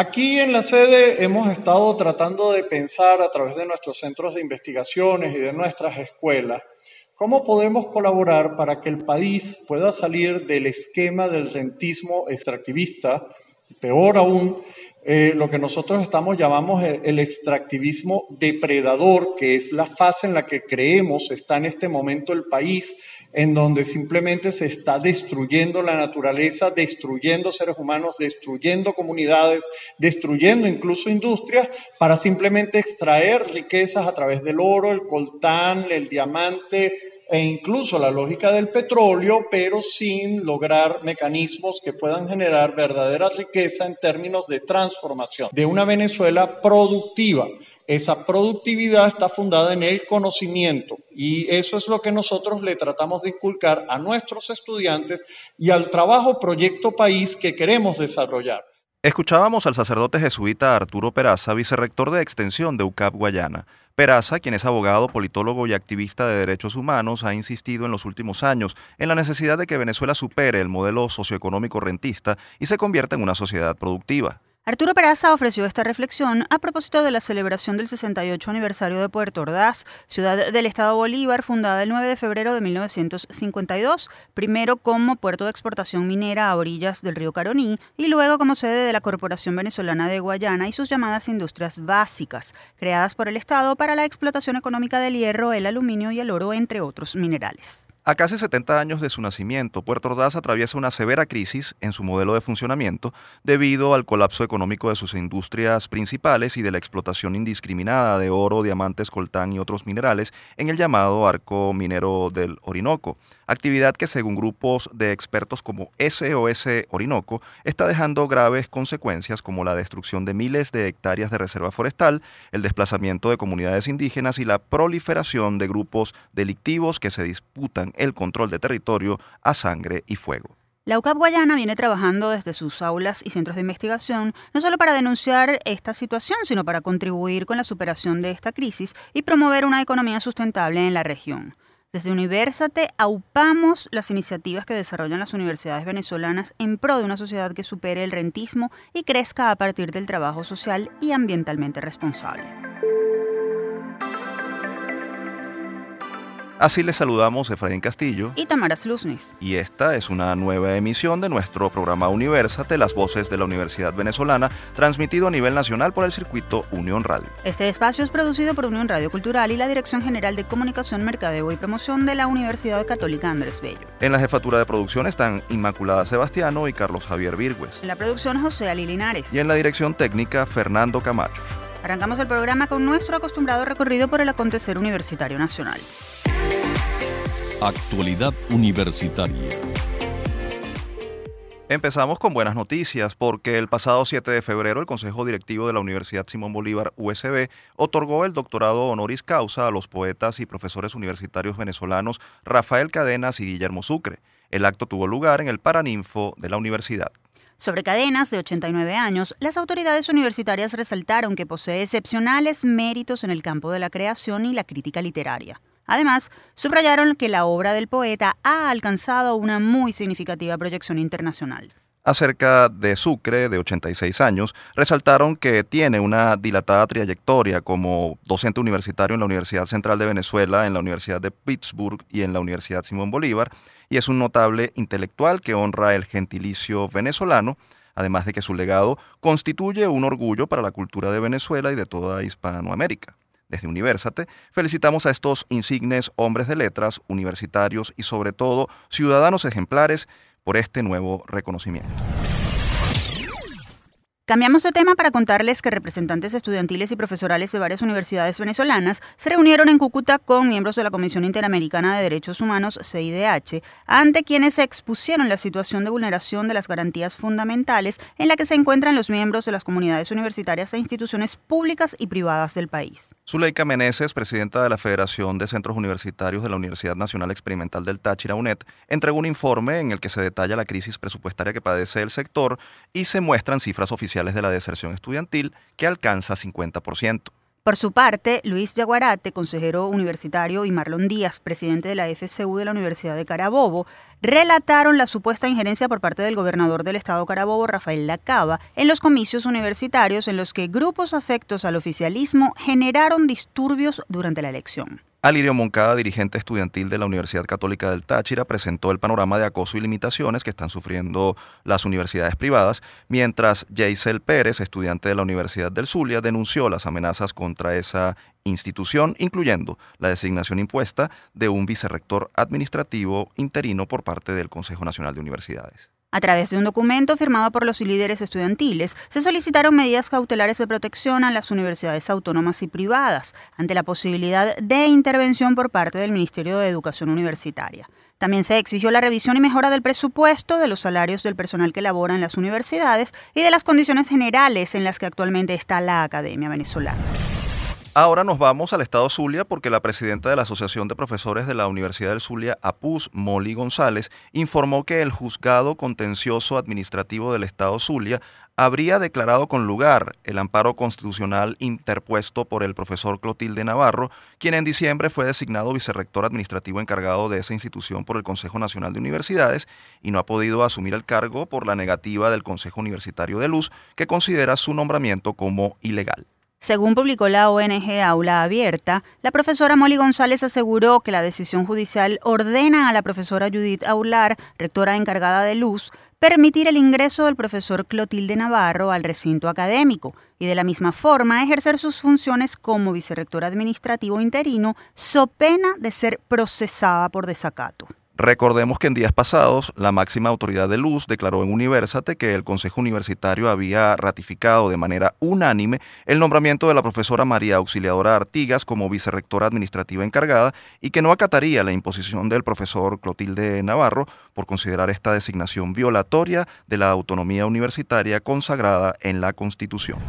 Aquí en la sede hemos estado tratando de pensar a través de nuestros centros de investigaciones y de nuestras escuelas cómo podemos colaborar para que el país pueda salir del esquema del rentismo extractivista, peor aún, eh, lo que nosotros estamos llamamos el, extractivismo depredador, que es la fase en la que creemos está en este momento el país, en donde simplemente se está destruyendo la naturaleza, destruyendo seres humanos, destruyendo comunidades, destruyendo incluso industrias, para simplemente extraer riquezas a través del oro, el coltán, el diamante, e incluso la lógica del petróleo, pero sin lograr mecanismos que puedan generar verdadera riqueza en términos de transformación de una Venezuela productiva. Esa productividad está fundada en el conocimiento y eso es lo que nosotros le tratamos de inculcar a nuestros estudiantes y al trabajo Proyecto País que queremos desarrollar. Escuchábamos al sacerdote jesuita Arturo Peraza, vicerrector de extensión de UCAP Guayana. Peraza, quien es abogado, politólogo y activista de derechos humanos, ha insistido en los últimos años en la necesidad de que Venezuela supere el modelo socioeconómico rentista y se convierta en una sociedad productiva. Arturo Peraza ofreció esta reflexión a propósito de la celebración del 68 aniversario de Puerto Ordaz, ciudad del Estado Bolívar, fundada el 9 de febrero de 1952, primero como puerto de exportación minera a orillas del río Caroní y luego como sede de la Corporación Venezolana de Guayana y sus llamadas industrias básicas, creadas por el Estado para la explotación económica del hierro, el aluminio y el oro, entre otros minerales. A casi 70 años de su nacimiento, Puerto Ordaz atraviesa una severa crisis en su modelo de funcionamiento debido al colapso económico de sus industrias principales y de la explotación indiscriminada de oro, diamantes, coltán y otros minerales en el llamado arco minero del Orinoco actividad que según grupos de expertos como SOS Orinoco está dejando graves consecuencias como la destrucción de miles de hectáreas de reserva forestal, el desplazamiento de comunidades indígenas y la proliferación de grupos delictivos que se disputan el control de territorio a sangre y fuego. La UCAP Guayana viene trabajando desde sus aulas y centros de investigación no solo para denunciar esta situación, sino para contribuir con la superación de esta crisis y promover una economía sustentable en la región. Desde Universate aupamos las iniciativas que desarrollan las universidades venezolanas en pro de una sociedad que supere el rentismo y crezca a partir del trabajo social y ambientalmente responsable. Así les saludamos Efraín Castillo y Tamara Sluznis. Y esta es una nueva emisión de nuestro programa Universate, las voces de la Universidad Venezolana, transmitido a nivel nacional por el circuito Unión Radio. Este espacio es producido por Unión Radio Cultural y la Dirección General de Comunicación, Mercadeo y Promoción de la Universidad Católica Andrés Bello. En la jefatura de producción están Inmaculada Sebastiano y Carlos Javier Virgües. En la producción José Ali Linares. Y en la dirección técnica Fernando Camacho. Arrancamos el programa con nuestro acostumbrado recorrido por el acontecer universitario nacional. Actualidad Universitaria. Empezamos con buenas noticias porque el pasado 7 de febrero el Consejo Directivo de la Universidad Simón Bolívar USB otorgó el doctorado honoris causa a los poetas y profesores universitarios venezolanos Rafael Cadenas y Guillermo Sucre. El acto tuvo lugar en el Paraninfo de la universidad. Sobre Cadenas, de 89 años, las autoridades universitarias resaltaron que posee excepcionales méritos en el campo de la creación y la crítica literaria. Además, subrayaron que la obra del poeta ha alcanzado una muy significativa proyección internacional. Acerca de Sucre, de 86 años, resaltaron que tiene una dilatada trayectoria como docente universitario en la Universidad Central de Venezuela, en la Universidad de Pittsburgh y en la Universidad Simón Bolívar, y es un notable intelectual que honra el gentilicio venezolano, además de que su legado constituye un orgullo para la cultura de Venezuela y de toda Hispanoamérica. Desde Universate felicitamos a estos insignes hombres de letras, universitarios y sobre todo ciudadanos ejemplares por este nuevo reconocimiento. Cambiamos de tema para contarles que representantes estudiantiles y profesorales de varias universidades venezolanas se reunieron en Cúcuta con miembros de la Comisión Interamericana de Derechos Humanos, CIDH, ante quienes expusieron la situación de vulneración de las garantías fundamentales en la que se encuentran los miembros de las comunidades universitarias e instituciones públicas y privadas del país. Zuleika Meneses, presidenta de la Federación de Centros Universitarios de la Universidad Nacional Experimental del Táchira, UNED, entregó un informe en el que se detalla la crisis presupuestaria que padece el sector y se muestran cifras oficiales de la deserción estudiantil que alcanza 50%. Por su parte, Luis Yaguarate, consejero universitario, y Marlon Díaz, presidente de la FCU de la Universidad de Carabobo, relataron la supuesta injerencia por parte del gobernador del estado Carabobo, Rafael Lacaba, en los comicios universitarios en los que grupos afectos al oficialismo generaron disturbios durante la elección. Alirio Moncada, dirigente estudiantil de la Universidad Católica del Táchira, presentó el panorama de acoso y limitaciones que están sufriendo las universidades privadas, mientras Jaisel Pérez, estudiante de la Universidad del Zulia, denunció las amenazas contra esa institución, incluyendo la designación impuesta de un vicerrector administrativo interino por parte del Consejo Nacional de Universidades. A través de un documento firmado por los líderes estudiantiles, se solicitaron medidas cautelares de protección a las universidades autónomas y privadas ante la posibilidad de intervención por parte del Ministerio de Educación Universitaria. También se exigió la revisión y mejora del presupuesto, de los salarios del personal que labora en las universidades y de las condiciones generales en las que actualmente está la academia venezolana. Ahora nos vamos al estado Zulia porque la presidenta de la Asociación de Profesores de la Universidad del Zulia, APUS, Molly González, informó que el juzgado contencioso administrativo del estado Zulia habría declarado con lugar el amparo constitucional interpuesto por el profesor Clotilde Navarro, quien en diciembre fue designado vicerrector administrativo encargado de esa institución por el Consejo Nacional de Universidades y no ha podido asumir el cargo por la negativa del Consejo Universitario de Luz, que considera su nombramiento como ilegal. Según publicó la ONG Aula Abierta, la profesora Molly González aseguró que la decisión judicial ordena a la profesora Judith Aular, rectora encargada de Luz, permitir el ingreso del profesor Clotilde Navarro al recinto académico y de la misma forma ejercer sus funciones como vicerrector administrativo interino, so pena de ser procesada por desacato. Recordemos que en días pasados la máxima autoridad de luz declaró en Universate que el Consejo Universitario había ratificado de manera unánime el nombramiento de la profesora María Auxiliadora Artigas como vicerrectora administrativa encargada y que no acataría la imposición del profesor Clotilde Navarro por considerar esta designación violatoria de la autonomía universitaria consagrada en la Constitución.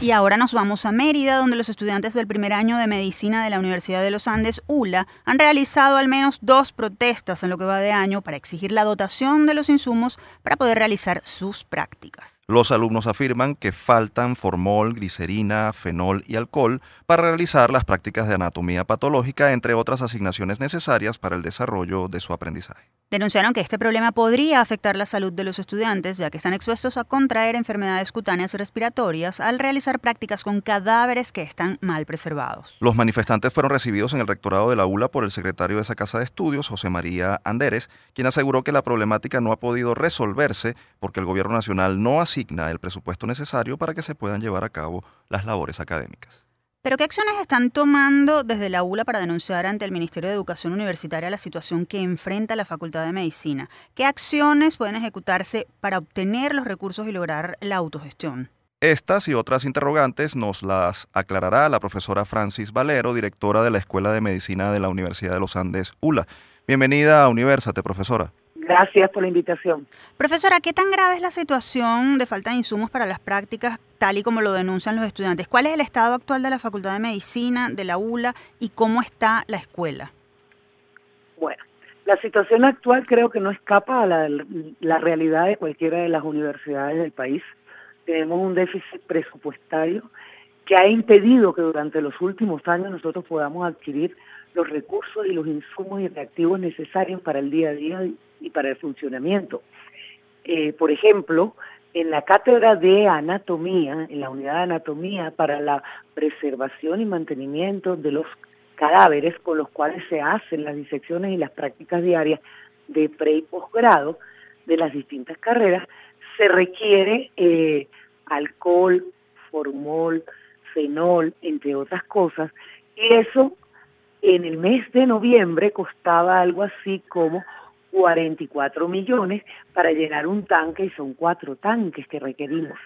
Y ahora nos vamos a Mérida, donde los estudiantes del primer año de medicina de la Universidad de los Andes, ULA, han realizado al menos dos protestas en lo que va de año para exigir la dotación de los insumos para poder realizar sus prácticas. Los alumnos afirman que faltan formol, glicerina, fenol y alcohol para realizar las prácticas de anatomía patológica, entre otras asignaciones necesarias para el desarrollo de su aprendizaje. Denunciaron que este problema podría afectar la salud de los estudiantes, ya que están expuestos a contraer enfermedades cutáneas respiratorias al realizar prácticas con cadáveres que están mal preservados. Los manifestantes fueron recibidos en el rectorado de la ULA por el secretario de esa casa de estudios, José María Anderes, quien aseguró que la problemática no ha podido resolverse porque el gobierno nacional no asigna el presupuesto necesario para que se puedan llevar a cabo las labores académicas. ¿Pero qué acciones están tomando desde la ULA para denunciar ante el Ministerio de Educación Universitaria la situación que enfrenta la Facultad de Medicina? ¿Qué acciones pueden ejecutarse para obtener los recursos y lograr la autogestión? Estas y otras interrogantes nos las aclarará la profesora Francis Valero, directora de la Escuela de Medicina de la Universidad de los Andes, ULA. Bienvenida a Universate, profesora. Gracias por la invitación. Profesora, ¿qué tan grave es la situación de falta de insumos para las prácticas, tal y como lo denuncian los estudiantes? ¿Cuál es el estado actual de la Facultad de Medicina, de la ULA, y cómo está la escuela? Bueno, la situación actual creo que no escapa a la, la realidad de cualquiera de las universidades del país. Tenemos un déficit presupuestario que ha impedido que durante los últimos años nosotros podamos adquirir los recursos y los insumos y reactivos necesarios para el día a día y para el funcionamiento. Eh, por ejemplo, en la cátedra de anatomía, en la unidad de anatomía para la preservación y mantenimiento de los cadáveres con los cuales se hacen las disecciones y las prácticas diarias de pre y posgrado de las distintas carreras, se requiere eh, alcohol, formol, fenol, entre otras cosas, y eso en el mes de noviembre costaba algo así como 44 millones para llenar un tanque y son cuatro tanques que requerimos.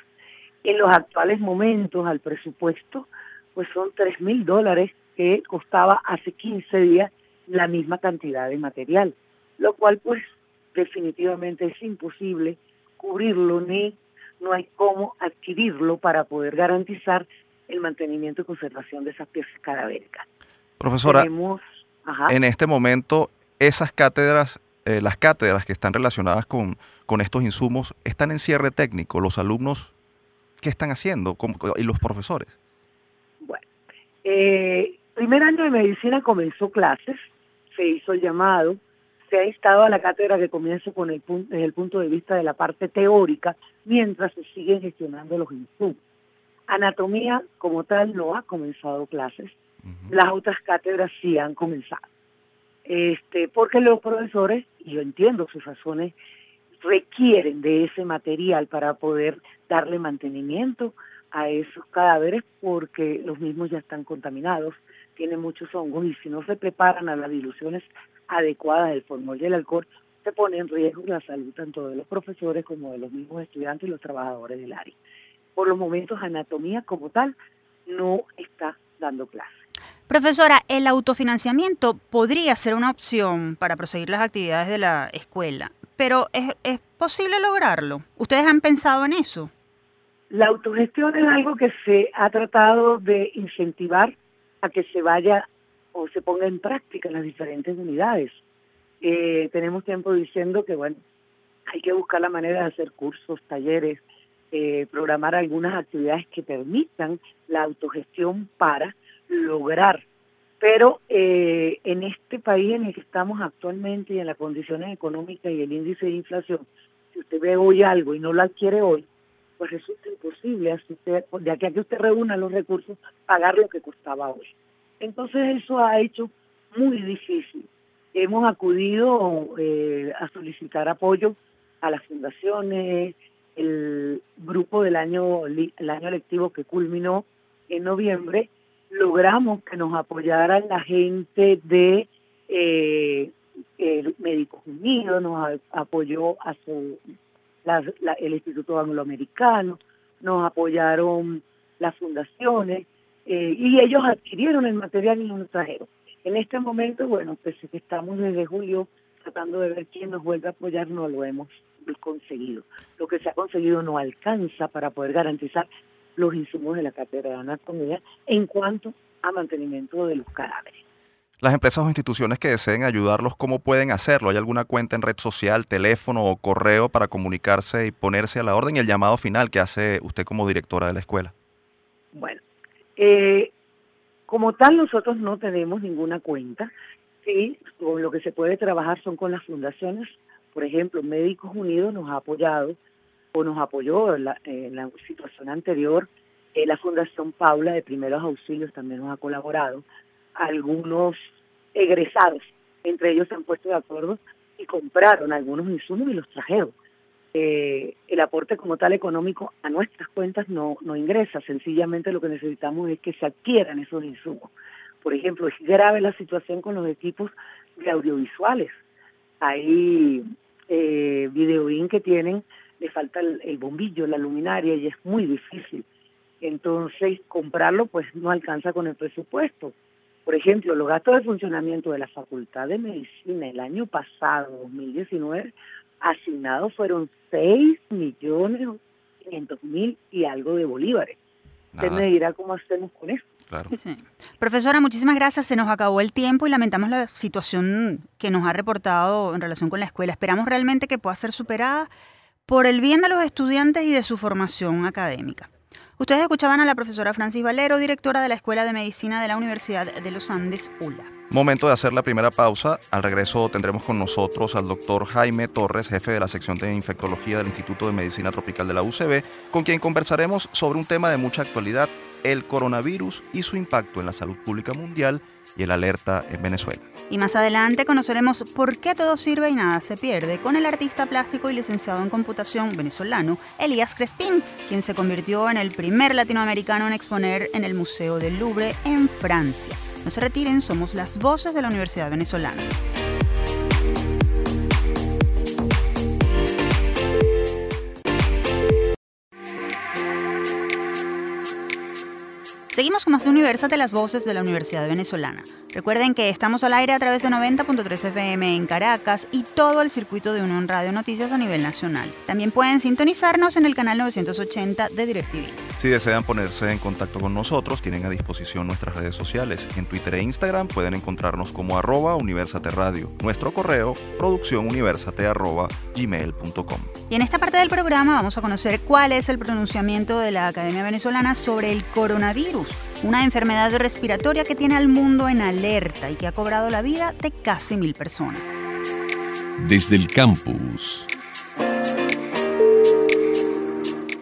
En los actuales momentos al presupuesto, pues son 3 mil dólares que costaba hace 15 días la misma cantidad de material, lo cual pues definitivamente es imposible cubrirlo ni no hay cómo adquirirlo para poder garantizar el mantenimiento y conservación de esas piezas cadavéricas. Profesora, en este momento esas cátedras, eh, las cátedras que están relacionadas con, con estos insumos, están en cierre técnico. Los alumnos, ¿qué están haciendo? ¿Y los profesores? Bueno, Eh, primer año de medicina comenzó clases, se hizo el llamado, se ha instado a la cátedra que comience con el desde el punto de vista de la parte teórica, mientras se siguen gestionando los insumos. Anatomía como tal no ha comenzado clases, las otras cátedras sí han comenzado. Este, porque los profesores, y yo entiendo sus razones, requieren de ese material para poder darle mantenimiento a esos cadáveres porque los mismos ya están contaminados, tienen muchos hongos y si no se preparan a las diluciones adecuadas del formol y el alcohol, se pone en riesgo la salud tanto de los profesores como de los mismos estudiantes y los trabajadores del área. Por los momentos, anatomía como tal no está dando clase. Profesora, el autofinanciamiento podría ser una opción para proseguir las actividades de la escuela, pero ¿es, ¿es, posible lograrlo? ¿Ustedes han pensado en eso? La autogestión es algo que se ha tratado de incentivar a que se vaya o se ponga en práctica en las diferentes unidades. Eh, tenemos tiempo diciendo que, bueno, hay que buscar la manera de hacer cursos, talleres, eh, programar algunas actividades que permitan la autogestión para lograr. Pero eh, en este país en el que estamos actualmente y en las condiciones económicas y el índice de inflación, si usted ve hoy algo y no lo adquiere hoy, pues resulta imposible, usted, de aquí a que usted reúna los recursos, pagar lo que costaba hoy. Entonces eso ha hecho muy difícil. Hemos acudido eh, a solicitar apoyo a las fundaciones, el grupo del año, el año lectivo que culminó en noviembre, logramos que nos apoyaran la gente de eh, Médicos Unidos, nos apoyó el Instituto Angloamericano, nos apoyaron las fundaciones eh, y ellos adquirieron el material y lo trajeron. En este momento, bueno, pues estamos desde julio tratando de ver quién nos vuelve a apoyar, no lo hemos conseguido. Lo que se ha conseguido no alcanza para poder garantizar los insumos de la cátedra de anatomía en cuanto a mantenimiento de los cadáveres. Las empresas o instituciones que deseen ayudarlos, ¿cómo pueden hacerlo? ¿Hay alguna cuenta en red social, teléfono o correo para comunicarse y ponerse a la orden y el llamado final que hace usted como directora de la escuela? Bueno, eh, como tal nosotros no tenemos ninguna cuenta. Sí, con lo que se puede trabajar son con las fundaciones. Por ejemplo, Médicos Unidos nos ha apoyado o nos apoyó en la, en la situación anterior. Eh, la Fundación Paula de Primeros Auxilios también nos ha colaborado. Algunos egresados, entre ellos se han puesto de acuerdo y compraron algunos insumos y los trajeron. Eh, el aporte como tal económico a nuestras cuentas no, no ingresa, sencillamente lo que necesitamos es que se adquieran esos insumos. Por ejemplo, es grave la situación con los equipos de audiovisuales. Hay eh, videoin que tienen le falta el, bombillo, la luminaria y es muy difícil. Entonces, comprarlo pues no alcanza con el presupuesto. Por ejemplo, los gastos de funcionamiento de la Facultad de Medicina el año pasado, 2019, asignados fueron 6 millones 500 mil y algo de bolívares. Usted me dirá cómo hacemos con eso. Claro. Profesora, muchísimas gracias. Se nos acabó el tiempo y lamentamos la situación que nos ha reportado en relación con la escuela. Esperamos realmente que pueda ser superada por el bien de los estudiantes y de su formación académica. Ustedes escuchaban a la profesora Francis Valero, directora de la Escuela de Medicina de la Universidad de los Andes, ULA. Momento de hacer la primera pausa. Al regreso tendremos con nosotros al doctor Jaime Torres, jefe de la sección de infectología del Instituto de Medicina Tropical de la UCB, con quien conversaremos sobre un tema de mucha actualidad, el coronavirus y su impacto en la salud pública mundial y el alerta en Venezuela. Y más adelante conoceremos por qué todo sirve y nada se pierde con el artista plástico y licenciado en computación venezolano Elías Crespín, quien se convirtió en el primer latinoamericano en exponer en el Museo del Louvre en Francia. No se retiren, somos las voces de la Universidad Venezolana. Seguimos con más de Universate, las voces de la Universidad Venezolana. Recuerden que estamos al aire a través de 90.3 FM en Caracas y todo el circuito de Unión Radio Noticias a nivel nacional. También pueden sintonizarnos en el canal 980 de DirecTV. Si desean ponerse en contacto con nosotros, tienen a disposición nuestras redes sociales. En Twitter e Instagram pueden encontrarnos como arroba Universate Radio. Nuestro correo, producciónuniversate gmail.com. Y en esta parte del programa vamos a conocer cuál es el pronunciamiento de la Academia Venezolana sobre el coronavirus, una enfermedad respiratoria que tiene al mundo en alerta y que ha cobrado la vida de casi mil personas. Desde el campus.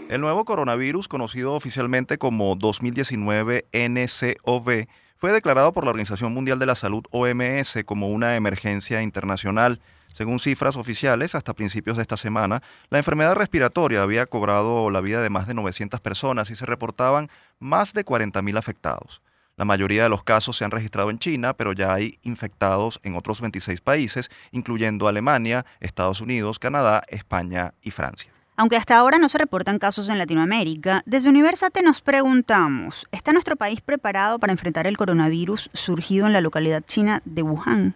El nuevo coronavirus, conocido oficialmente como 2019 NCOV, fue declarado por la Organización Mundial de la Salud OMS como una emergencia internacional. Según cifras oficiales, hasta principios de esta semana, la enfermedad respiratoria había cobrado la vida de más de 900 personas y se reportaban más de 40.000 afectados. La mayoría de los casos se han registrado en China, pero ya hay infectados en otros 26 países, incluyendo Alemania, Estados Unidos, Canadá, España y Francia. Aunque hasta ahora no se reportan casos en Latinoamérica, desde Universate nos preguntamos, ¿está nuestro país preparado para enfrentar el coronavirus surgido en la localidad china de Wuhan?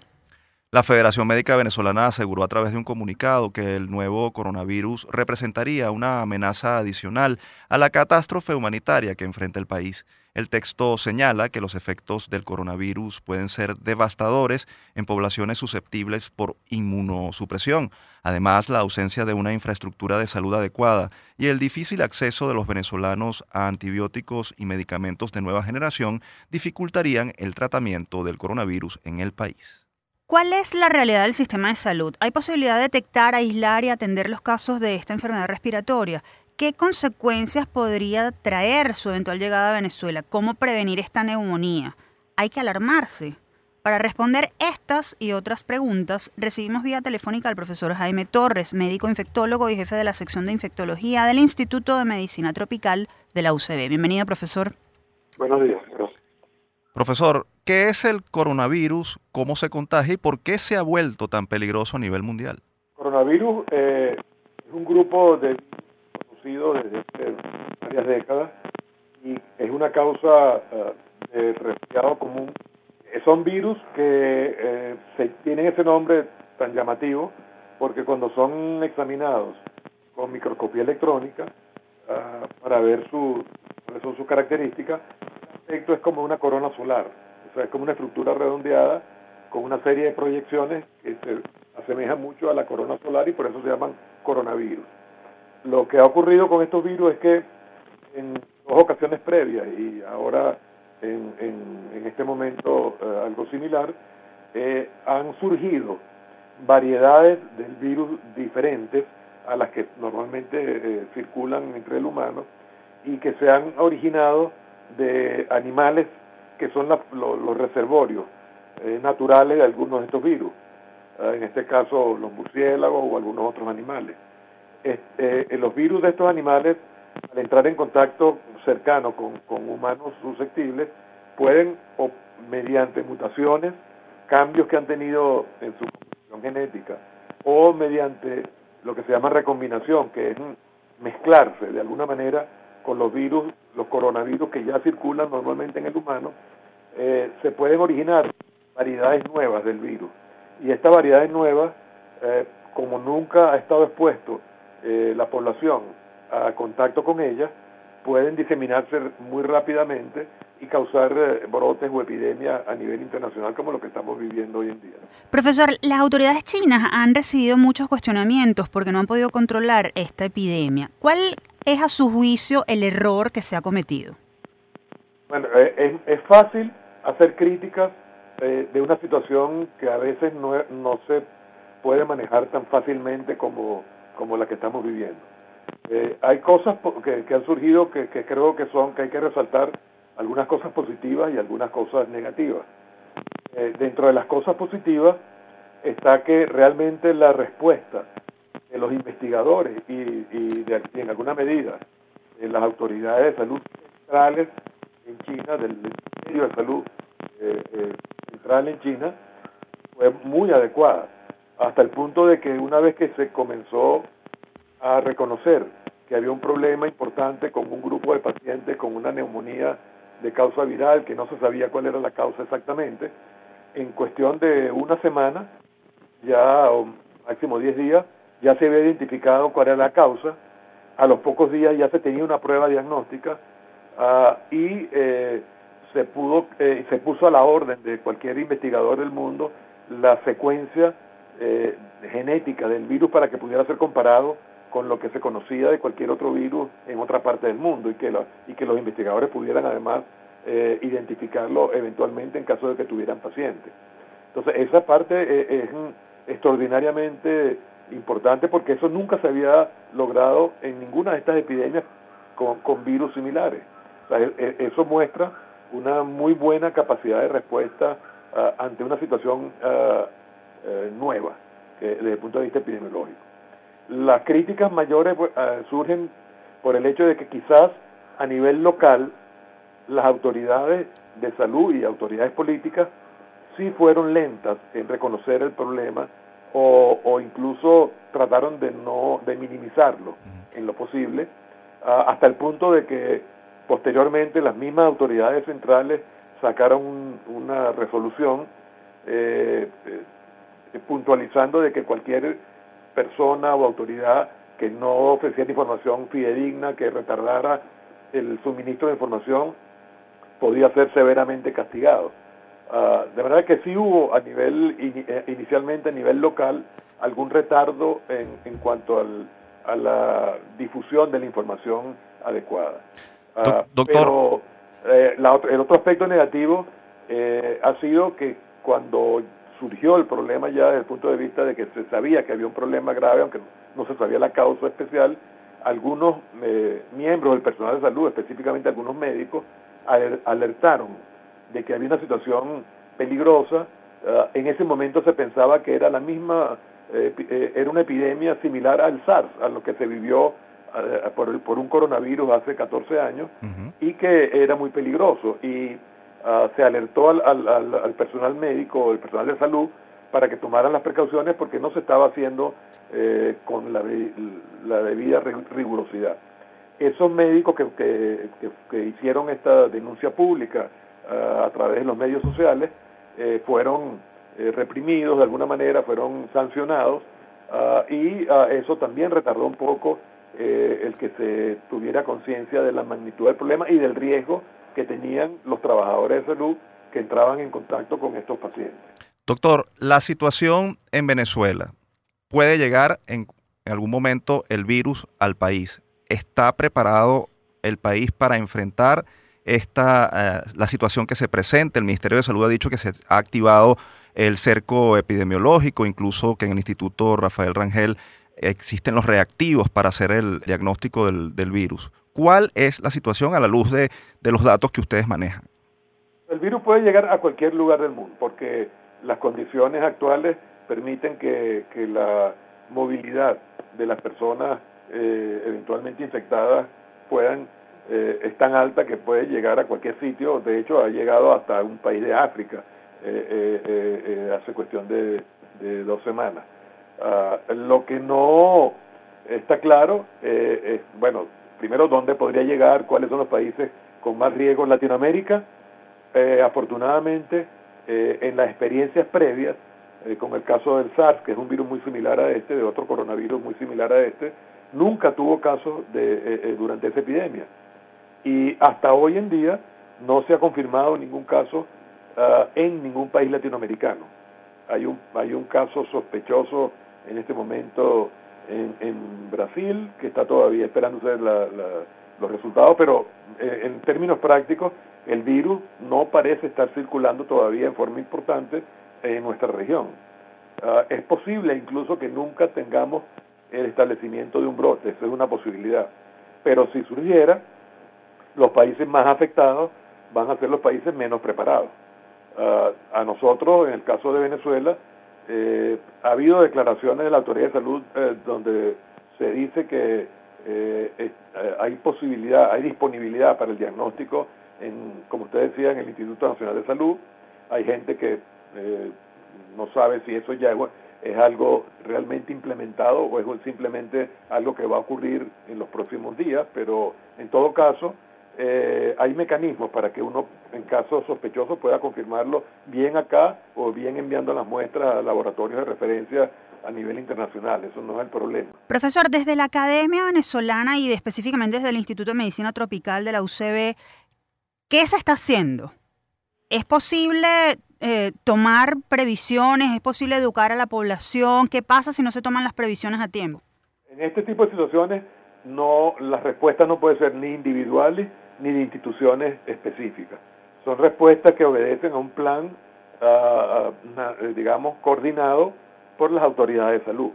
La Federación Médica Venezolana aseguró a través de un comunicado que el nuevo coronavirus representaría una amenaza adicional a la catástrofe humanitaria que enfrenta el país. El texto señala que los efectos del coronavirus pueden ser devastadores en poblaciones susceptibles por inmunosupresión. Además, la ausencia de una infraestructura de salud adecuada y el difícil acceso de los venezolanos a antibióticos y medicamentos de nueva generación dificultarían el tratamiento del coronavirus en el país. ¿Cuál es la realidad del sistema de salud? ¿Hay posibilidad de detectar, aislar y atender los casos de esta enfermedad respiratoria? ¿Qué consecuencias podría traer su eventual llegada a Venezuela? ¿Cómo prevenir esta neumonía? ¿Hay que alarmarse? Para responder estas y otras preguntas, recibimos vía telefónica al profesor Jaime Torres, médico infectólogo y jefe de la sección de infectología del Instituto de Medicina Tropical de la UCB. Bienvenido, profesor. Buenos días. Profesor, ¿qué es el coronavirus? ¿Cómo se contagia y por qué se ha vuelto tan peligroso a nivel mundial? Coronavirus eh, es un grupo de desde hace varias décadas y es una causa eh, de resfriado común. Son virus que eh, se, tienen ese nombre tan llamativo porque cuando son examinados con microscopía electrónica ah, para ver su, cuáles son sus características, el efecto es como una corona solar, o sea, es como una estructura redondeada con una serie de proyecciones que se asemejan mucho a la corona solar y por eso se llaman coronavirus. Lo que ha ocurrido con estos virus es que en dos ocasiones previas y ahora en, en, este momento eh, algo similar, eh, han surgido variedades del virus diferentes a las que normalmente eh, circulan entre el humano y que se han originado de animales que son los reservorios naturales de algunos de estos virus, en este caso los murciélagos o algunos otros animales. Este, los virus de estos animales, al entrar en contacto cercano con, humanos susceptibles, pueden, o mediante mutaciones, cambios que han tenido en su composición genética, o mediante lo que se llama recombinación, que es mezclarse de alguna manera con los virus, los coronavirus que ya circulan normalmente en el humano, eh, se pueden originar variedades nuevas del virus. Y estas variedades nuevas, eh, como nunca ha estado expuesto eh, la población a contacto con ella, pueden diseminarse muy rápidamente y causar brotes o epidemias a nivel internacional como lo que estamos viviendo hoy en día. Profesor, las autoridades chinas han recibido muchos cuestionamientos porque no han podido controlar esta epidemia. ¿Cuál es a su juicio el error que se ha cometido? Bueno, eh, es, fácil hacer críticas de una situación que a veces no, no se puede manejar tan fácilmente como como la que estamos viviendo. Eh, hay cosas que, han surgido que, creo que son que hay que resaltar algunas cosas positivas y algunas cosas negativas. Eh, dentro de las cosas positivas está que realmente la respuesta los investigadores y, y, en alguna medida de las autoridades de salud centrales en China, del Ministerio de Salud eh, Central en China, fue muy adecuada hasta el punto de que una vez que se comenzó a reconocer que había un problema importante con un grupo de pacientes con una neumonía de causa viral, que no se sabía cuál era la causa exactamente, en cuestión de una semana, ya o máximo 10 días, ya se había identificado cuál era la causa, a los pocos días ya se tenía una prueba diagnóstica ah, y se pudo se puso a la orden de cualquier investigador del mundo la secuencia genética del virus para que pudiera ser comparado con lo que se conocía de cualquier otro virus en otra parte del mundo y que, y que los investigadores pudieran además eh, identificarlo eventualmente en caso de que tuvieran pacientes. Entonces, esa parte eh, es, extraordinariamente importante porque eso nunca se había logrado en ninguna de estas epidemias con, virus similares. E, e, eso muestra una muy buena capacidad de respuesta ah, ante una situación ah, eh, nueva desde el punto de vista epidemiológico. Las críticas mayores pues, ah, surgen por el hecho de que quizás a nivel local las autoridades de salud y autoridades políticas sí fueron lentas en reconocer el problema o, incluso trataron de no de minimizarlo en lo posible ah, hasta el punto de que posteriormente las mismas autoridades centrales sacaron una resolución eh, eh, puntualizando de que cualquier persona o autoridad que no ofreciera información fidedigna, que retardara el suministro de información, podía ser severamente castigado. Ah, de manera que sí hubo a nivel eh, inicialmente a nivel local algún retardo en, en cuanto al, a la difusión de la información adecuada. Ah, doctor. Pero eh, el otro aspecto negativo eh, ha sido que cuando surgió el problema ya desde el punto de vista de que se sabía que había un problema grave, aunque no se sabía la causa especial, algunos eh, miembros del personal de salud, específicamente algunos médicos, alertaron de que había una situación peligrosa. Ah, en ese momento se pensaba que era la misma, eh, eh, era una epidemia similar al SARS, a lo que se vivió por, por, un coronavirus hace 14 años, y que era muy peligroso. Y Ah, se alertó al, al, personal médico, el personal de salud, para que tomaran las precauciones porque no se estaba haciendo eh, con la, debida rigurosidad. Esos médicos que, que, hicieron esta denuncia pública a través de los medios sociales eh, fueron eh, reprimidos de alguna manera, fueron sancionados ah, y eso también retardó un poco el que se tuviera conciencia de la magnitud del problema y del riesgo que tenían los trabajadores de salud que entraban en contacto con estos pacientes. Doctor, la situación en Venezuela puede llegar en algún momento el virus al país. ¿Está preparado el país para enfrentar esta eh, la situación que se presenta? El Ministerio de Salud ha dicho que se ha activado el cerco epidemiológico, incluso que en el Instituto Rafael Rangel existen los reactivos para hacer el diagnóstico del, del virus. ¿Cuál es la situación a la luz de, los datos que ustedes manejan? El virus puede llegar a cualquier lugar del mundo porque las condiciones actuales permiten que, la movilidad de las personas eh, eventualmente infectadas puedan eh, es tan alta que puede llegar a cualquier sitio. De hecho, ha llegado hasta un país de África eh, hace cuestión de, dos semanas. Ah, lo que no está claro es, bueno, primero, dónde podría llegar, cuáles son los países con más riesgo en Latinoamérica. Eh, afortunadamente, eh, en las experiencias previas, eh, con el caso del SARS, que es un virus muy similar a este, de otro coronavirus muy similar a este, nunca tuvo casos durante esa epidemia. Y hasta hoy en día no se ha confirmado ningún caso ah, en ningún país latinoamericano. Hay un, hay un caso sospechoso en este momento en, en Brasil, que está todavía esperándose los resultados, pero eh, en términos prácticos, el virus no parece estar circulando todavía en forma importante en nuestra región. Ah, es posible incluso que nunca tengamos el establecimiento de un brote, eso es una posibilidad. Pero si surgiera, los países más afectados van a ser los países menos preparados. Ah, a nosotros, en el caso de Venezuela, eh, ha habido declaraciones de la Autoridad de Salud eh, donde se dice que eh, hay posibilidad, hay disponibilidad para el diagnóstico, en, como usted decía, en el Instituto Nacional de Salud. Hay gente que no sabe si eso ya es algo realmente implementado o es simplemente algo que va a ocurrir en los próximos días, pero en todo caso, eh, hay mecanismos para que uno, en caso sospechoso, pueda confirmarlo bien acá o bien enviando las muestras a laboratorios de referencia a nivel internacional, eso no es el problema. Profesor, desde la Academia Venezolana y específicamente desde el Instituto de Medicina Tropical de la UCB, ¿qué se está haciendo? ¿Es posible eh, tomar previsiones? ¿Es posible educar a la población? ¿Qué pasa si no se toman las previsiones a tiempo? En este tipo de situaciones, no, las respuestas no pueden ser ni individuales ni de instituciones específicas. Son respuestas que obedecen a un plan, digamos, coordinado por las autoridades de salud.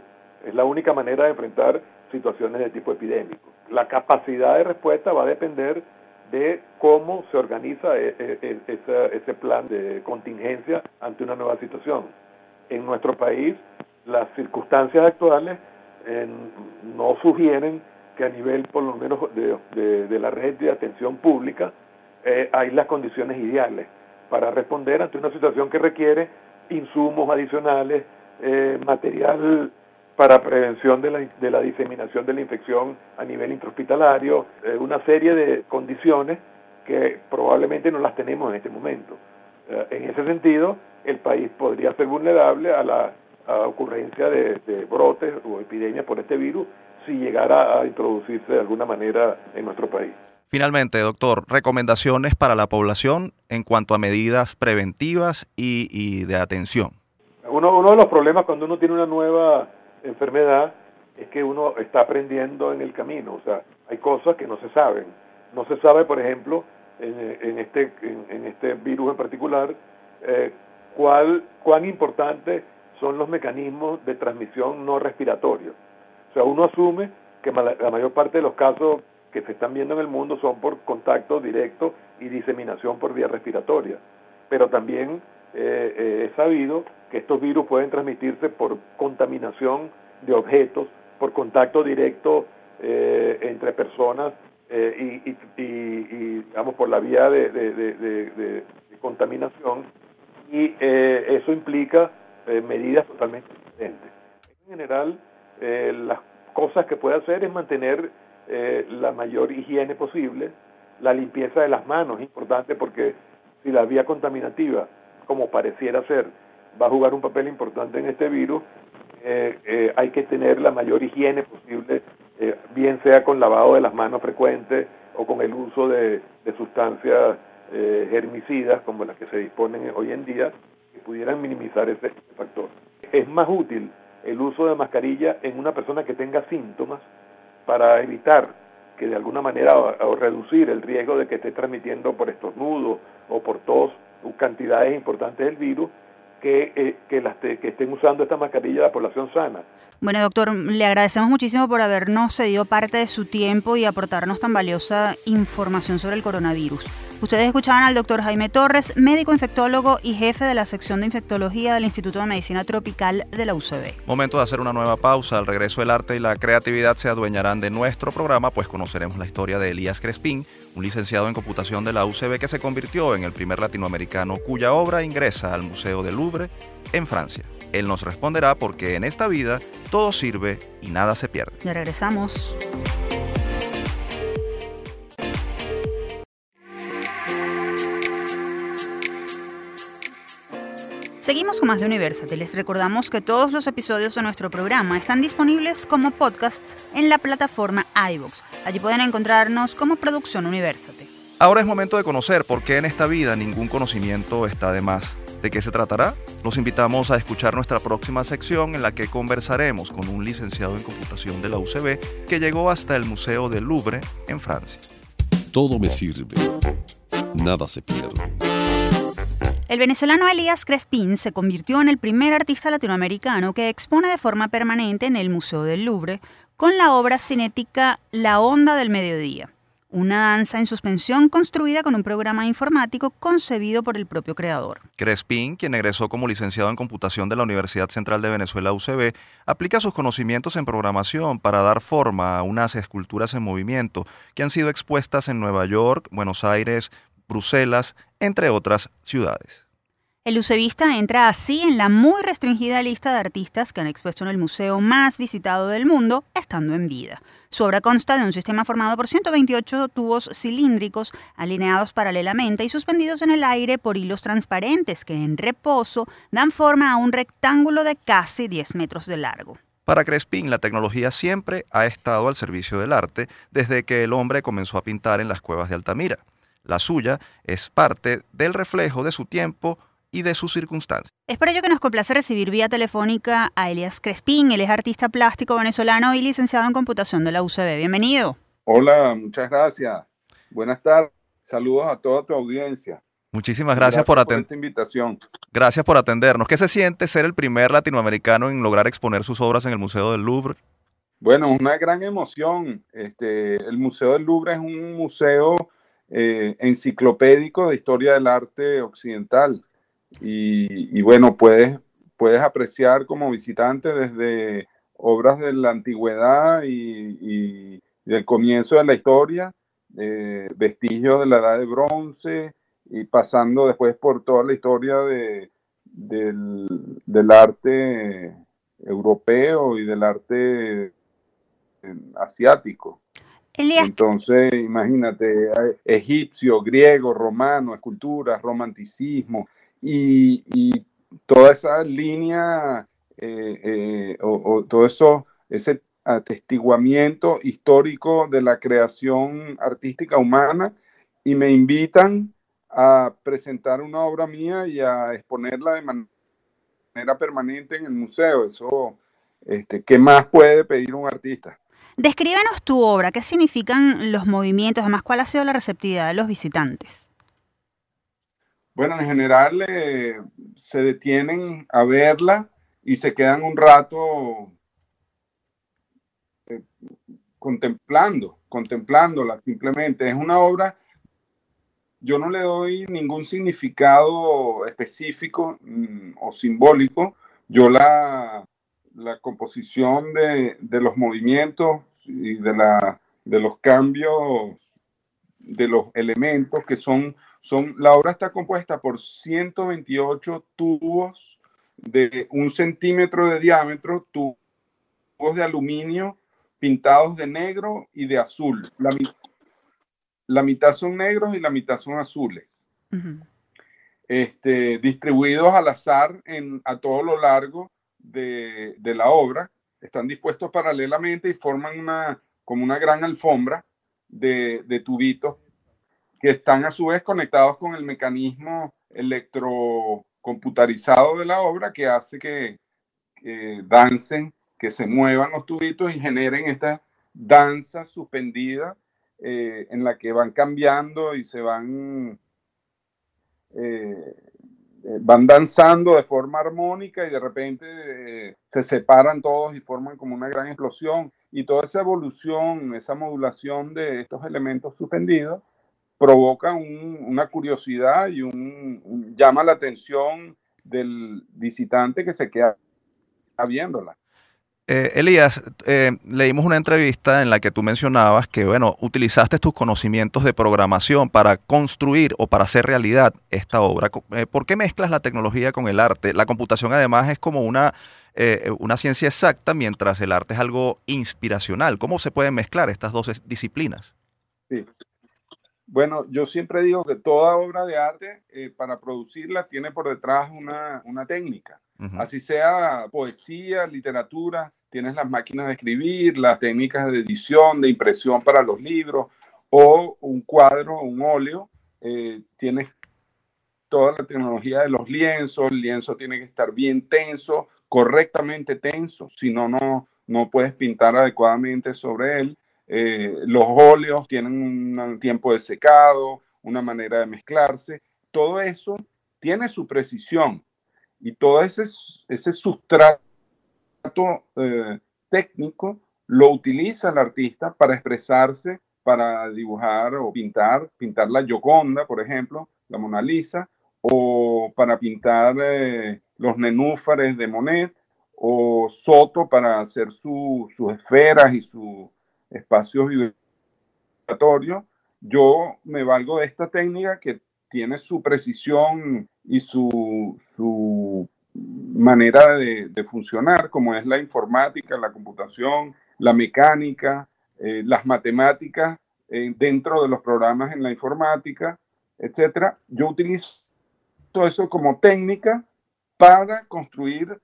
Es la única manera de enfrentar situaciones de tipo epidémico. La capacidad de respuesta va a depender de cómo se organiza e, e, e, ese, plan de contingencia ante una nueva situación. En nuestro país, las circunstancias actuales no sugieren que a nivel, por lo menos, de, la red de atención pública, eh, hay las condiciones ideales para responder ante una situación que requiere insumos adicionales, eh, material para prevención de la, de la, diseminación de la infección a nivel intrahospitalario, eh, una serie de condiciones que probablemente no las tenemos en este momento. En ese sentido, el país podría ser vulnerable a la ocurrencia de, de, brotes o epidemias por este virus si llegara a introducirse de alguna manera en nuestro país. Finalmente, doctor, recomendaciones para la población en cuanto a medidas preventivas y, y de atención. Uno, uno de los problemas cuando uno tiene una nueva enfermedad es que uno está aprendiendo en el camino, o sea, hay cosas que no se saben. No se sabe, por ejemplo, en, este, en, este virus en particular, eh, cuál, cuán importantes son los mecanismos de transmisión no respiratoria. O sea, uno asume que la mayor parte de los casos que se están viendo en el mundo son por contacto directo y diseminación por vía respiratoria. Pero también eh, eh, es sabido que estos virus pueden transmitirse por contaminación de objetos, por contacto directo eh, entre personas y, y, digamos, por la vía de, de contaminación y eso implica medidas totalmente diferentes. En general, las cosas que puede hacer es mantener la mayor higiene posible, la limpieza de las manos es importante porque si la vía contaminativa como pareciera ser, va a jugar un papel importante en este virus, eh, eh, hay que tener la mayor higiene posible, eh, bien sea con lavado de las manos frecuentes o con el uso de, sustancias germicidas como las que se disponen hoy en día, que pudieran minimizar ese, factor. Es más útil el uso de mascarilla en una persona que tenga síntomas para evitar que de alguna manera o, reducir el riesgo de que esté transmitiendo por estornudo o por tos cantidades importantes del virus que, eh, que, las que estén usando esta mascarilla la población sana. Bueno, doctor, le agradecemos muchísimo por habernos cedido parte de su tiempo y aportarnos tan valiosa información sobre el coronavirus. Ustedes escuchaban al doctor Jaime Torres, médico infectólogo y jefe de la sección de infectología del Instituto de Medicina Tropical de la UCB. Momento de hacer una nueva pausa. Al regreso el arte y la creatividad se adueñarán de nuestro programa, pues conoceremos la historia de Elías Crespín, un licenciado en computación de la UCB que se convirtió en el primer latinoamericano cuya obra ingresa al Museo del Louvre en Francia. Él nos responderá porque en esta vida todo sirve y nada se pierde. Ya regresamos. Seguimos con más de Universate. Les recordamos que todos los episodios de nuestro programa están disponibles como podcasts en la plataforma iVoox. Allí pueden encontrarnos como Producción Universate. Ahora es momento de conocer por qué en esta vida ningún conocimiento está de más. ¿De qué se tratará? Los invitamos a escuchar nuestra próxima sección en la que conversaremos con un licenciado en computación de la UCB que llegó hasta el Museo del Louvre en Francia. Todo me sirve, nada se pierde. El venezolano Elías Crespín se convirtió en el primer artista latinoamericano que expone de forma permanente en el Museo del Louvre con la obra cinética La Onda del Mediodía, una danza en suspensión construida con un programa informático concebido por el propio creador. Crespín, quien egresó como licenciado en computación de la Universidad Central de Venezuela UCB, aplica sus conocimientos en programación para dar forma a unas esculturas en movimiento que han sido expuestas en Nueva York, Buenos Aires, Bruselas, entre otras ciudades. El lucevista entra así en la muy restringida lista de artistas que han expuesto en el museo más visitado del mundo, estando en vida. Su obra consta de un sistema formado por 128 tubos cilíndricos alineados paralelamente y suspendidos en el aire por hilos transparentes que en reposo dan forma a un rectángulo de casi 10 metros de largo. Para Crespin, la tecnología siempre ha estado al servicio del arte desde que el hombre comenzó a pintar en las cuevas de Altamira. La suya es parte del reflejo de su tiempo y de sus circunstancias. Es por ello que nos complace recibir vía telefónica a Elias Crespín. Él es artista plástico venezolano y licenciado en computación de la UCB. Bienvenido. Hola, muchas gracias. Buenas tardes. Saludos a toda tu audiencia. Muchísimas gracias, por, atender esta invitación. Gracias por atendernos. ¿Qué se siente ser el primer latinoamericano en lograr exponer sus obras en el Museo del Louvre? Bueno, una gran emoción. Este, el Museo del Louvre es un museo eh, enciclopédico de historia del arte occidental. Y, bueno, puedes, puedes apreciar como visitante desde obras de la antigüedad y, del comienzo de la historia, eh, vestigios de la edad de bronce y pasando después por toda la historia de, del, arte europeo y del arte eh, Entonces, imagínate, egipcio, griego, romano, esculturas, romanticismo, y, toda esa línea eh, eh, o, todo eso, ese atestiguamiento histórico de la creación artística humana y me invitan a presentar una obra mía y a exponerla de manera permanente en el museo. Eso, este, ¿qué más puede pedir un artista? Descríbenos tu obra, ¿qué significan los movimientos? Además, ¿cuál ha sido la receptividad de los visitantes? Bueno, en general eh, se detienen a verla y se quedan un rato eh, contemplando, contemplándola simplemente. Es una obra, yo no le doy ningún significado específico mm, o simbólico. Yo la, composición de, los movimientos y de, la, de los cambios de los elementos que son son, la obra está compuesta por 128 tubos de un centímetro de diámetro, tubos de aluminio pintados de negro y de azul. La, la mitad son negros y la mitad son azules. este, distribuidos al azar en, a todo lo largo de, de, la obra. Están dispuestos paralelamente y forman una, como una gran alfombra de, tubitos que están a su vez conectados con el mecanismo electrocomputarizado de la obra que hace que, dancen, que se muevan los tubitos y generen esta danza suspendida eh, en la que van cambiando y se van, eh, van danzando de forma armónica y de repente se separan todos y forman como una gran explosión. Y toda esa evolución, esa modulación de estos elementos suspendidos provoca una curiosidad y llama la atención del visitante que se queda viéndola. Eh, Elías, eh, leímos una entrevista en la que tú mencionabas que, bueno, utilizaste tus conocimientos de programación para construir o para hacer realidad esta obra. Eh, ¿Por qué mezclas la tecnología con el arte? La computación además es como una, una ciencia exacta, mientras el arte es algo inspiracional. ¿Cómo se pueden mezclar estas dos disciplinas? Sí, bueno, yo siempre digo que toda obra de arte, eh, para producirla, tiene por detrás una, técnica. Así sea poesía, literatura, tienes las máquinas de escribir, las técnicas de edición, de impresión para los libros, o un cuadro, un óleo, eh, tienes toda la tecnología de los lienzos, el lienzo tiene que estar bien tenso, correctamente tenso, si no, no, no puedes pintar adecuadamente sobre él. Eh, los óleos tienen un tiempo de secado, una manera de mezclarse. Todo eso tiene su precisión y todo ese, ese sustrato eh, técnico lo utiliza el artista para expresarse, para dibujar o pintar, pintar la Gioconda, por ejemplo, la Mona Lisa, o para pintar eh, los nenúfares de Monet, o Soto para hacer sus esferas y su, espacios vibratorios, yo me valgo de esta técnica que tiene su precisión y su, su manera de, funcionar, como es la informática, la computación, la mecánica, eh, las matemáticas eh, dentro de los programas en la informática, etcétera. Yo utilizo eso como técnica para construir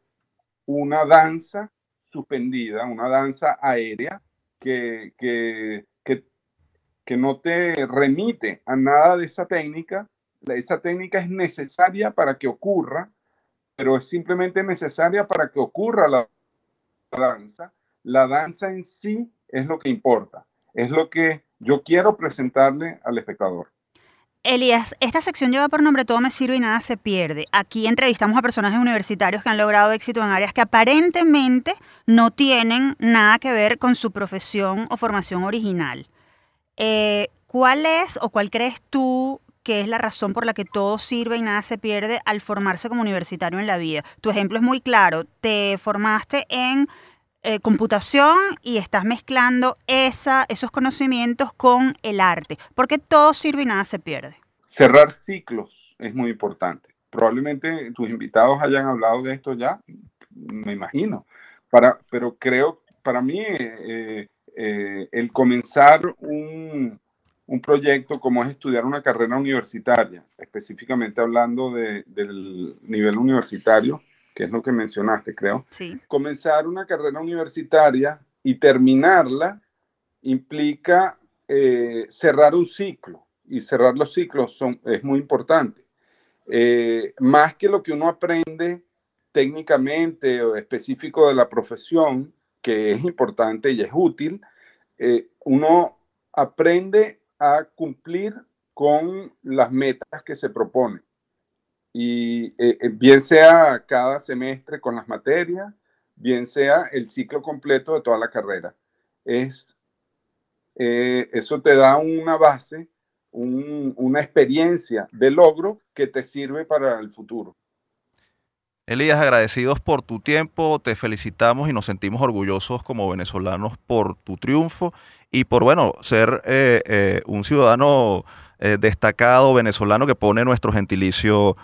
una danza suspendida, una danza aérea que, que, que, que no te remite a nada de esa técnica. Esa técnica es necesaria para que ocurra, pero es simplemente necesaria para que ocurra la danza. La danza en sí es lo que importa, es lo que yo quiero presentarle al espectador. Elías, esta sección lleva por nombre Todo me sirve y nada se pierde. Aquí entrevistamos a personajes universitarios que han logrado éxito en áreas que aparentemente no tienen nada que ver con su profesión o formación original. Eh, ¿Cuál es o cuál crees tú que es la razón por la que todo sirve y nada se pierde al formarse como universitario en la vida? Tu ejemplo es muy claro. Te formaste en eh, computación y estás mezclando esa, esos conocimientos con el arte, porque todo sirve y nada se pierde. Cerrar ciclos es muy importante. Probablemente tus invitados hayan hablado de esto ya, me imagino, para, pero creo, para mí, eh, eh, el comenzar un, un, proyecto como es estudiar una carrera universitaria, específicamente hablando de, del nivel universitario, que es lo que mencionaste, creo. Sí. Comenzar una carrera universitaria y terminarla implica eh, cerrar un ciclo y cerrar los ciclos son, es muy importante. Eh, más que lo que uno aprende técnicamente o específico de la profesión, que es importante y es útil, eh, uno aprende a cumplir con las metas que se proponen y eh, eh, bien sea cada semestre con las materias, bien sea el ciclo completo de toda la carrera. Es, eh, eso te da una base, un, una experiencia de logro que te sirve para el futuro. Elías, agradecidos por tu tiempo, te felicitamos y nos sentimos orgullosos como venezolanos por tu triunfo y por, bueno, ser un ciudadano destacado venezolano que pone nuestro gentilicio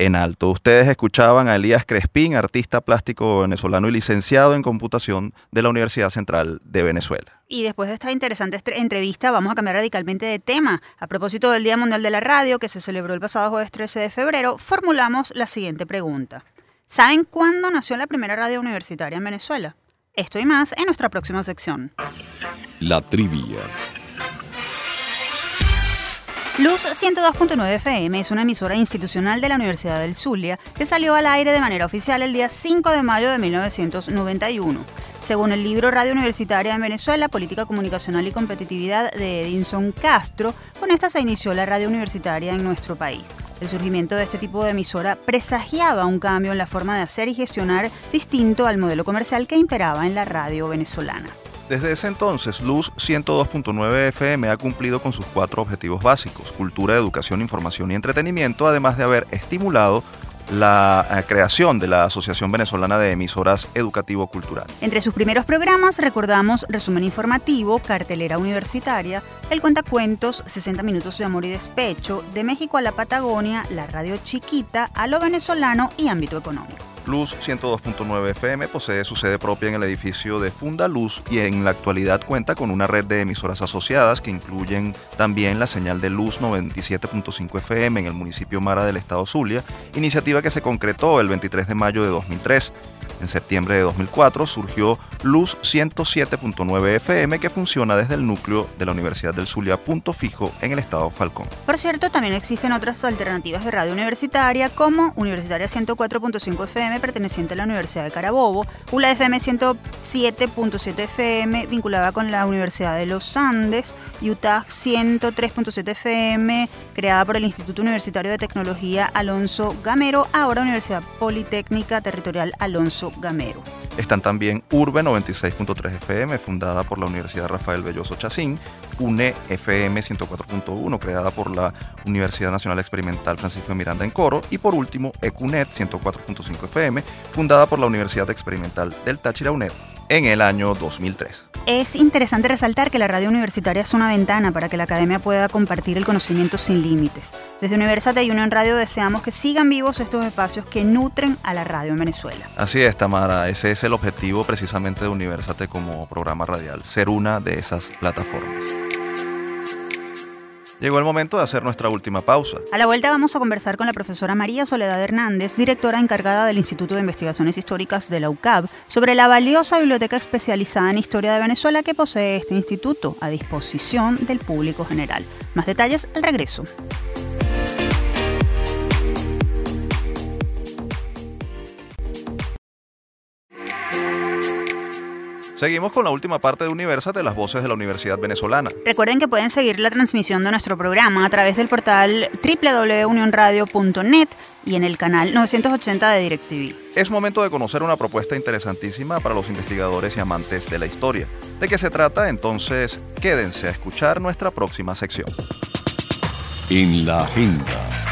en alto. Ustedes escuchaban a Elías Crespín, artista plástico venezolano y licenciado en computación de la Universidad Central de Venezuela. Y después de esta interesante entrevista vamos a cambiar radicalmente de tema. A propósito del Día Mundial de la Radio, que se celebró el pasado jueves 13 de febrero, formulamos la siguiente pregunta. ¿Saben cuándo nació la primera radio universitaria en Venezuela? Esto y más en nuestra próxima sección. La trivia. Luz 102.9 FM es una emisora institucional de la Universidad del Zulia que salió al aire de manera oficial el día 5 de mayo de 1991. Según el libro Radio Universitaria en Venezuela, Política Comunicacional y Competitividad de Edinson Castro, con esta se inició la radio universitaria en nuestro país. El surgimiento de este tipo de emisora presagiaba un cambio en la forma de hacer y gestionar distinto al modelo comercial que imperaba en la radio venezolana. Desde ese entonces, Luz 102.9 FM ha cumplido con sus cuatro objetivos básicos, cultura, educación, información y entretenimiento, además de haber estimulado la eh, creación de la Asociación Venezolana de Emisoras Educativo-Cultural. Entre sus primeros programas recordamos Resumen Informativo, Cartelera Universitaria, El Cuentacuentos, 60 Minutos de Amor y Despecho, De México a la Patagonia, La Radio Chiquita, A lo Venezolano y Ámbito Económico. Luz 102.9 FM posee su sede propia en el edificio de Funda Luz y en la actualidad cuenta con una red de emisoras asociadas que incluyen también la señal de Luz 97.5 FM en el municipio Mara del estado Zulia, iniciativa que se concretó el 23 de mayo de 2003. En septiembre de 2004 surgió Luz 107.9 FM que funciona desde el núcleo de la Universidad del Zulia Punto Fijo en el estado Falcón. Por cierto, también existen otras alternativas de radio universitaria como Universitaria 104.5 FM perteneciente a la Universidad de Carabobo, ULA FM 107.7 FM vinculada con la Universidad de los Andes, UTAG 103.7 FM creada por el Instituto Universitario de Tecnología Alonso Gamero, ahora Universidad Politécnica Territorial Alonso Están también Urbe 96.3 FM, fundada por la Universidad Rafael Belloso Chacín, UNE FM 104.1, creada por la Universidad Nacional Experimental Francisco Miranda en Coro, y por último ECUNET 104.5 FM, fundada por la Universidad Experimental del Táchira UNED en el año 2003. Es interesante resaltar que la radio universitaria es una ventana para que la academia pueda compartir el conocimiento sin límites. Desde Universate y Unión Radio deseamos que sigan vivos estos espacios que nutren a la radio en Venezuela. Así es, Tamara. Ese es el objetivo precisamente de Universate como programa radial, ser una de esas plataformas. Llegó el momento de hacer nuestra última pausa. A la vuelta vamos a conversar con la profesora María Soledad Hernández, directora encargada del Instituto de Investigaciones Históricas de la UCAB, sobre la valiosa biblioteca especializada en historia de Venezuela que posee este instituto a disposición del público general. Más detalles al regreso. Seguimos con la última parte de Universate, las voces de la Universidad Venezolana. Recuerden que pueden seguir la transmisión de nuestro programa a través del portal www.unionradio.net y en el canal 980 de DirecTV. Es momento de conocer una propuesta interesantísima para los investigadores y amantes de la historia. ¿De qué se trata? Entonces, quédense a escuchar nuestra próxima sección. En la agenda.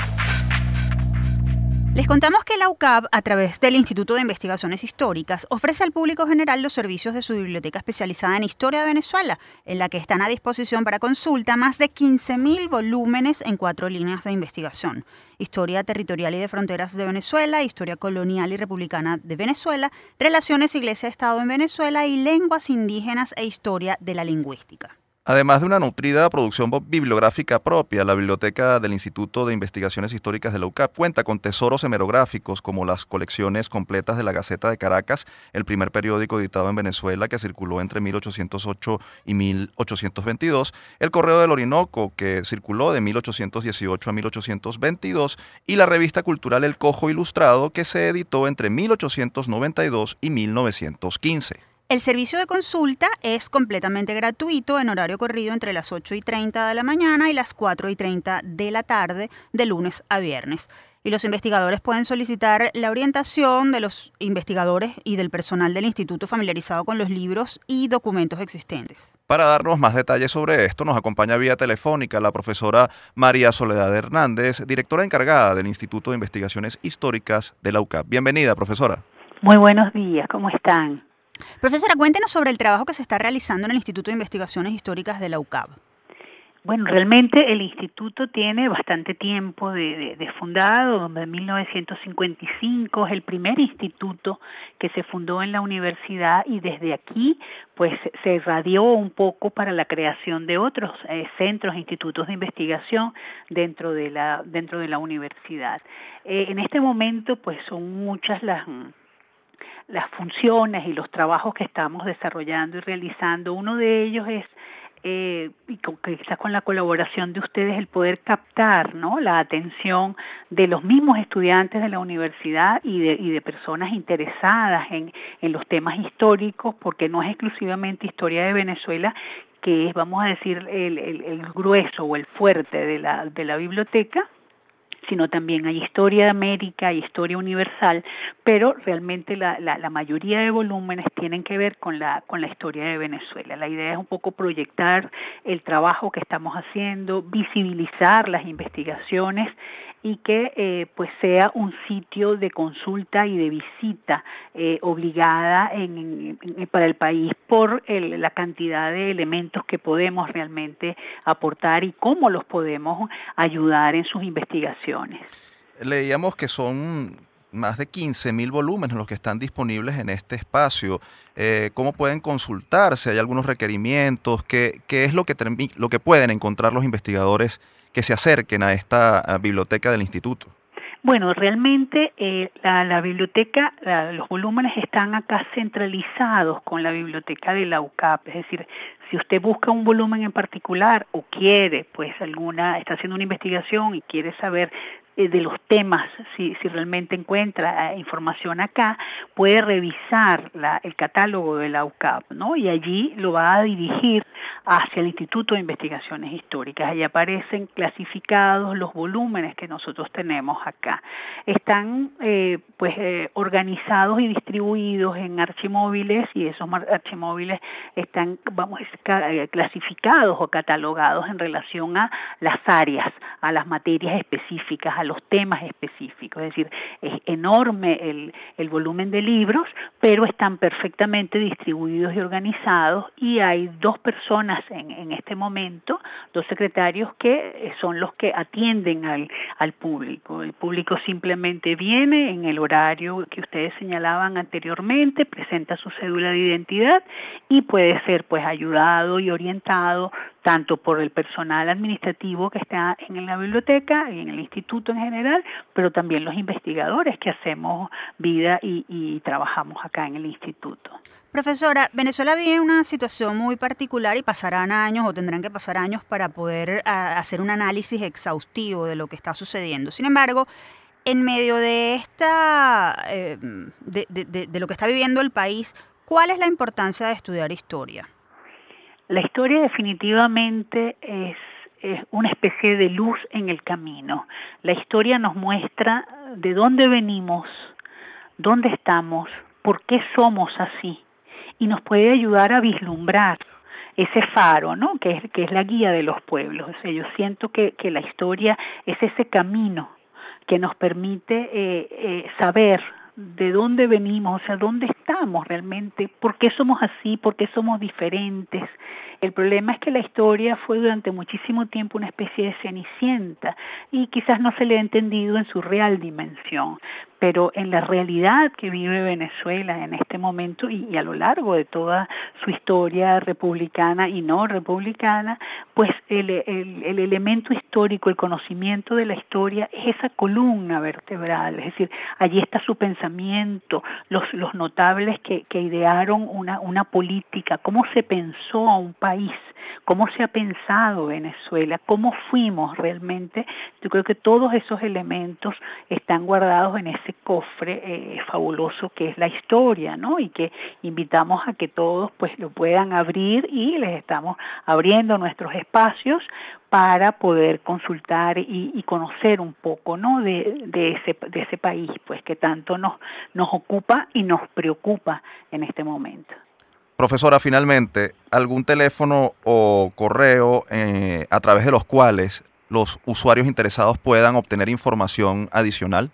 Les contamos que la UCAB, a través del Instituto de Investigaciones Históricas, ofrece al público general los servicios de su biblioteca especializada en Historia de Venezuela, en la que están a disposición para consulta más de 15.000 volúmenes en cuatro líneas de investigación. Historia territorial y de fronteras de Venezuela, Historia colonial y republicana de Venezuela, Relaciones Iglesia-Estado en Venezuela y Lenguas indígenas e Historia de la lingüística. Además de una nutrida producción bibliográfica propia, la biblioteca del Instituto de Investigaciones Históricas de la UCAP cuenta con tesoros hemerográficos como las colecciones completas de la Gaceta de Caracas, el primer periódico editado en Venezuela que circuló entre 1808 y 1822, el Correo del Orinoco que circuló de 1818 a 1822 y la revista cultural El Cojo Ilustrado que se editó entre 1892 y 1915. El servicio de consulta es completamente gratuito en horario corrido entre las 8 y 30 de la mañana y las 4 y 30 de la tarde de lunes a viernes. Y los investigadores pueden solicitar la orientación de los investigadores y del personal del instituto familiarizado con los libros y documentos existentes. Para darnos más detalles sobre esto, nos acompaña vía telefónica la profesora María Soledad Hernández, directora encargada del Instituto de Investigaciones Históricas de la UCAP. Bienvenida, profesora. Muy buenos días, ¿cómo están? Profesora, cuéntenos sobre el trabajo que se está realizando en el Instituto de Investigaciones Históricas de la UCAB. Bueno, realmente el instituto tiene bastante tiempo de, de, fundado, en 1955 es el primer instituto que se fundó en la universidad y desde aquí pues se irradió un poco para la creación de otros eh, centros, institutos de investigación dentro de la dentro de la universidad. Eh, en este momento pues son muchas las las funciones y los trabajos que estamos desarrollando y realizando. Uno de ellos es eh, y con, quizás con la colaboración de ustedes el poder captar ¿no? la atención de los mismos estudiantes de la universidad y de, y de personas interesadas en, en los temas históricos, porque no es exclusivamente historia de Venezuela, que es, vamos a decir, el, el, el grueso o el fuerte de la, de la biblioteca, sino también hay historia de América, y historia universal, pero realmente la, la, la, mayoría de volúmenes tienen que ver con la, con la historia de Venezuela. La idea es un poco proyectar el trabajo que estamos haciendo, visibilizar las investigaciones y que eh, pues sea un sitio de consulta y de visita eh, obligada en, para el país por el, la cantidad de elementos que podemos realmente aportar y cómo los podemos ayudar en sus investigaciones. Leíamos que son más de 15.000 volúmenes los que están disponibles en este espacio. Eh, ¿Cómo pueden consultarse? ¿Hay algunos requerimientos? ¿Qué, qué es lo que, lo que pueden encontrar los investigadores que se acerquen a esta biblioteca del instituto? Bueno, realmente eh, la, biblioteca, los volúmenes están acá centralizados con la biblioteca de la UCAP, es decir, si usted busca un volumen en particular o quiere, pues alguna, está haciendo una investigación y quiere saber eh, de los temas, si, si realmente encuentra eh, información acá, puede revisar la, el catálogo de la UCAP, ¿no? Y allí lo va a dirigir hacia el Instituto de Investigaciones Históricas. Allí aparecen clasificados los volúmenes que nosotros tenemos acá. Están eh, pues organizados y distribuidos en archimóviles y esos archimóviles están, vamos, clasificados o catalogados en relación a las áreas, a las materias específicas, los temas específicos. Es decir, es enorme el, el volumen de libros, pero están perfectamente distribuidos y organizados y hay dos personas en, en este momento, dos secretarios que son los que atienden al, al público. El público simplemente viene en el horario que ustedes señalaban anteriormente, presenta su cédula de identidad y puede ser pues ayudado y orientado tanto por el personal administrativo que está en la biblioteca y en el instituto en general, pero también los investigadores que hacemos vida y, trabajamos acá en el instituto. Profesora, Venezuela vive una situación muy particular y pasarán años o tendrán que pasar años para poder hacer un análisis exhaustivo de lo que está sucediendo. Sin embargo, en medio de esta eh, de, lo que está viviendo el país, ¿cuál es la importancia de estudiar historia? La historia definitivamente es, es una especie de luz en el camino. La historia nos muestra de dónde venimos, dónde estamos, por qué somos así y nos puede ayudar a vislumbrar ese faro, ¿no? Que es, que es la guía de los pueblos. O sea, yo siento que, que la historia es ese camino que nos permite eh, eh, saber de dónde venimos, o sea, dónde estamos realmente, por qué somos así, por qué somos diferentes. El problema es que la historia fue durante muchísimo tiempo una especie de cenicienta y quizás no se le ha entendido en su real dimensión pero en la realidad que vive Venezuela en este momento y, a lo largo de toda su historia republicana y no republicana, pues el, el, el, elemento histórico, el conocimiento de la historia es esa columna vertebral, es decir, allí está su pensamiento, los, los notables que, que idearon una, una política, cómo se pensó a un país, cómo se ha pensado Venezuela, cómo fuimos realmente, yo creo que todos esos elementos están guardados en ese cofre eh, fabuloso que es la historia, ¿no? Y que invitamos a que todos pues lo puedan abrir y les estamos abriendo nuestros espacios para poder consultar y, conocer un poco, ¿no? De, ese, país, pues que tanto nos ocupa y nos preocupa en este momento. Profesora, finalmente, ¿algún teléfono o correo eh, a través de los cuales los usuarios interesados puedan obtener información adicional?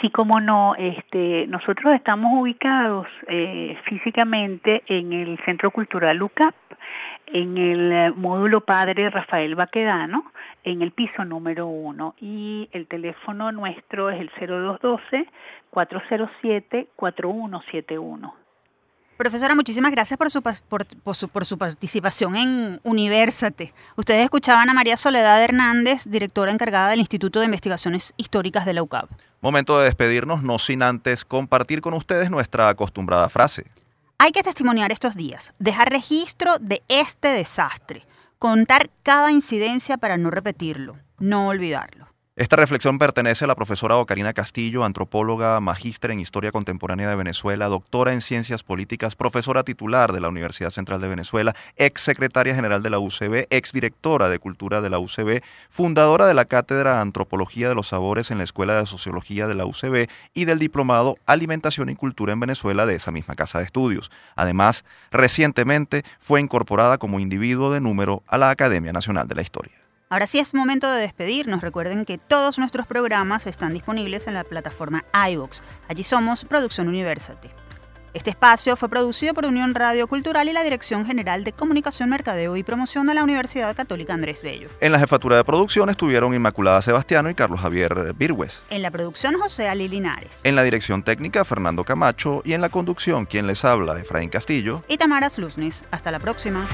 Sí, como no, este, nosotros estamos ubicados eh, físicamente en el Centro Cultural UCAP, en el eh, módulo Padre Rafael Baquedano, en el piso número uno, y el teléfono nuestro es el 0212-407-4171. Profesora, muchísimas gracias por su, por, por, su, por su participación en Universate. Ustedes escuchaban a María Soledad Hernández, directora encargada del Instituto de Investigaciones Históricas de la UCAP. Momento de despedirnos, no sin antes compartir con ustedes nuestra acostumbrada frase. Hay que testimoniar estos días, dejar registro de este desastre, contar cada incidencia para no repetirlo, no olvidarlo. Esta reflexión pertenece a la profesora Ocarina Castillo, antropóloga, magíster en Historia Contemporánea de Venezuela, doctora en Ciencias Políticas, profesora titular de la Universidad Central de Venezuela, ex secretaria general de la UCB, ex directora de Cultura de la UCB, fundadora de la Cátedra Antropología de los Sabores en la Escuela de Sociología de la UCB y del Diplomado Alimentación y Cultura en Venezuela de esa misma casa de estudios. Además, recientemente fue incorporada como individuo de número a la Academia Nacional de la Historia. Ahora sí es momento de despedirnos. Recuerden que todos nuestros programas están disponibles en la plataforma iVoox. Allí somos Producción Universate. Este espacio fue producido por Unión Radio Cultural y la Dirección General de Comunicación, Mercadeo y Promoción de la Universidad Católica Andrés Bello. En la jefatura de producción estuvieron Inmaculada Sebastiano y Carlos Javier Virgües. En la producción, José Ali Linares. En la dirección técnica, Fernando Camacho. Y en la conducción, quien les habla, Efraín Castillo. Y Tamara Sluznis. Hasta la próxima.